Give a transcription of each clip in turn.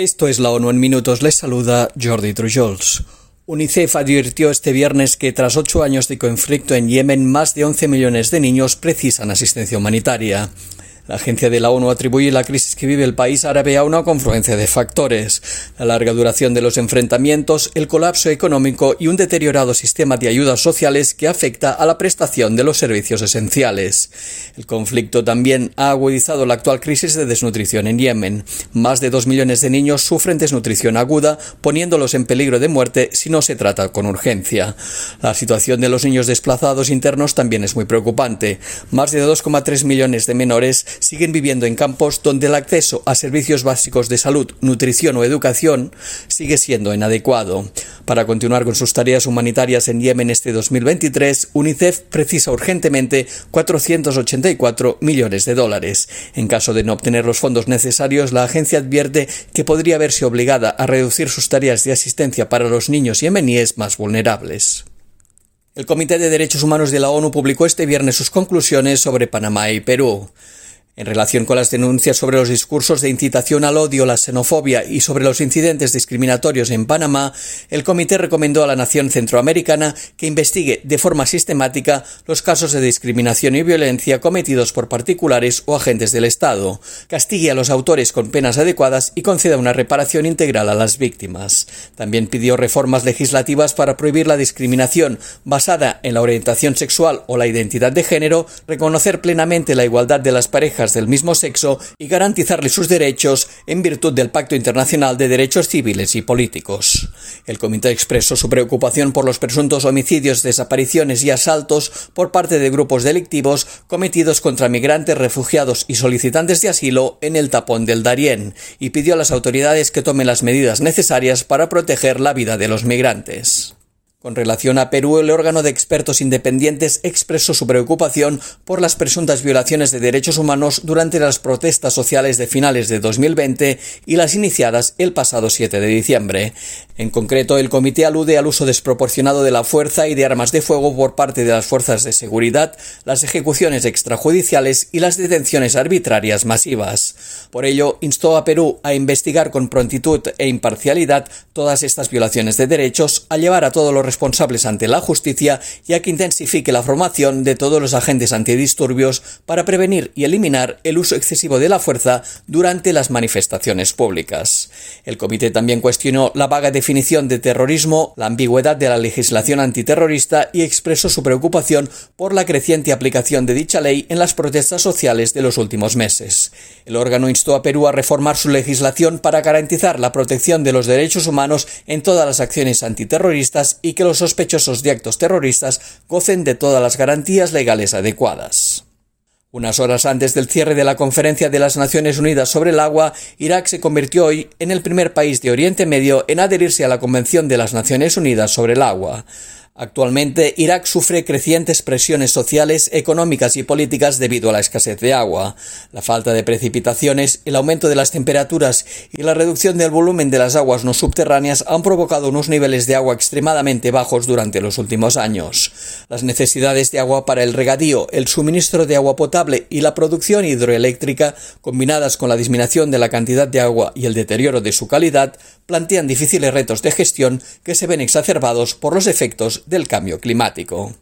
Esto es la ONU en minutos. Les saluda Jordi Trujols. UNICEF advirtió este viernes que tras ocho años de conflicto en Yemen, más de 11 millones de niños precisan asistencia humanitaria. La agencia de la ONU atribuye la crisis que vive el país árabe a una confluencia de factores, la larga duración de los enfrentamientos, el colapso económico y un deteriorado sistema de ayudas sociales que afecta a la prestación de los servicios esenciales. El conflicto también ha agudizado la actual crisis de desnutrición en Yemen. Más de dos millones de niños sufren desnutrición aguda, poniéndolos en peligro de muerte si no se trata con urgencia. La situación de los niños desplazados internos también es muy preocupante. Más de 2,3 millones de menores siguen viviendo en campos donde el acceso a servicios básicos de salud, nutrición o educación sigue siendo inadecuado. Para continuar con sus tareas humanitarias en Yemen este 2023, UNICEF precisa urgentemente 484 millones de dólares. En caso de no obtener los fondos necesarios, la agencia advierte que podría verse obligada a reducir sus tareas de asistencia para los niños yemeníes más vulnerables. El Comité de Derechos Humanos de la ONU publicó este viernes sus conclusiones sobre Panamá y Perú. En relación con las denuncias sobre los discursos de incitación al odio, la xenofobia y sobre los incidentes discriminatorios en Panamá, el comité recomendó a la nación centroamericana que investigue de forma sistemática los casos de discriminación y violencia cometidos por particulares o agentes del Estado, castigue a los autores con penas adecuadas y conceda una reparación integral a las víctimas. También pidió reformas legislativas para prohibir la discriminación basada en la orientación sexual o la identidad de género, reconocer plenamente la igualdad de las parejas del mismo sexo y garantizarles sus derechos en virtud del Pacto Internacional de Derechos Civiles y Políticos. El comité expresó su preocupación por los presuntos homicidios, desapariciones y asaltos por parte de grupos delictivos cometidos contra migrantes, refugiados y solicitantes de asilo en el tapón del Darién y pidió a las autoridades que tomen las medidas necesarias para proteger la vida de los migrantes. Con relación a Perú, el órgano de expertos independientes expresó su preocupación por las presuntas violaciones de derechos humanos durante las protestas sociales de finales de 2020 y las iniciadas el pasado 7 de diciembre. En concreto, el comité alude al uso desproporcionado de la fuerza y de armas de fuego por parte de las fuerzas de seguridad, las ejecuciones extrajudiciales y las detenciones arbitrarias masivas. Por ello, instó a Perú a investigar con prontitud e imparcialidad todas estas violaciones de derechos, a llevar a todos los responsables ante la justicia y a que intensifique la formación de todos los agentes antidisturbios para prevenir y eliminar el uso excesivo de la fuerza durante las manifestaciones públicas. El comité también cuestionó la vaga definición de terrorismo, la ambigüedad de la legislación antiterrorista y expresó su preocupación por la creciente aplicación de dicha ley en las protestas sociales de los últimos meses. El órgano instó a Perú a reformar su legislación para garantizar la protección de los derechos humanos en todas las acciones antiterroristas y que los sospechosos de actos terroristas gocen de todas las garantías legales adecuadas. Unas horas antes del cierre de la Conferencia de las Naciones Unidas sobre el Agua, Irak se convirtió hoy en el primer país de Oriente Medio en adherirse a la Convención de las Naciones Unidas sobre el Agua. Actualmente, Irak sufre crecientes presiones sociales, económicas y políticas debido a la escasez de agua. La falta de precipitaciones, el aumento de las temperaturas y la reducción del volumen de las aguas no subterráneas han provocado unos niveles de agua extremadamente bajos durante los últimos años. Las necesidades de agua para el regadío, el suministro de agua potable y la producción hidroeléctrica, combinadas con la disminución de la cantidad de agua y el deterioro de su calidad, plantean difíciles retos de gestión que se ven exacerbados por los efectos del cambio climático.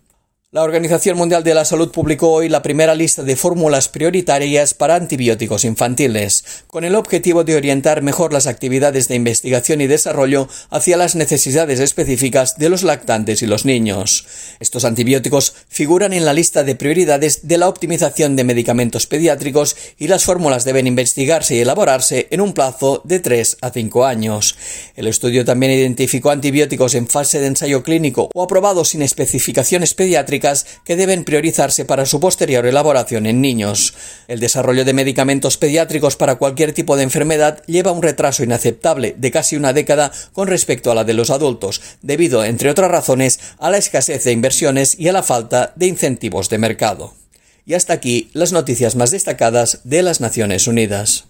La Organización Mundial de la Salud publicó hoy la primera lista de fórmulas prioritarias para antibióticos infantiles, con el objetivo de orientar mejor las actividades de investigación y desarrollo hacia las necesidades específicas de los lactantes y los niños. Estos antibióticos figuran en la lista de prioridades de la optimización de medicamentos pediátricos y las fórmulas deben investigarse y elaborarse en un plazo de 3 a 5 años. El estudio también identificó antibióticos en fase de ensayo clínico o aprobados sin especificaciones pediátricas que deben priorizarse para su posterior elaboración en niños. El desarrollo de medicamentos pediátricos para cualquier tipo de enfermedad lleva un retraso inaceptable de casi una década con respecto a la de los adultos, debido, entre otras razones, a la escasez de inversiones y a la falta de incentivos de mercado. Y hasta aquí las noticias más destacadas de las Naciones Unidas.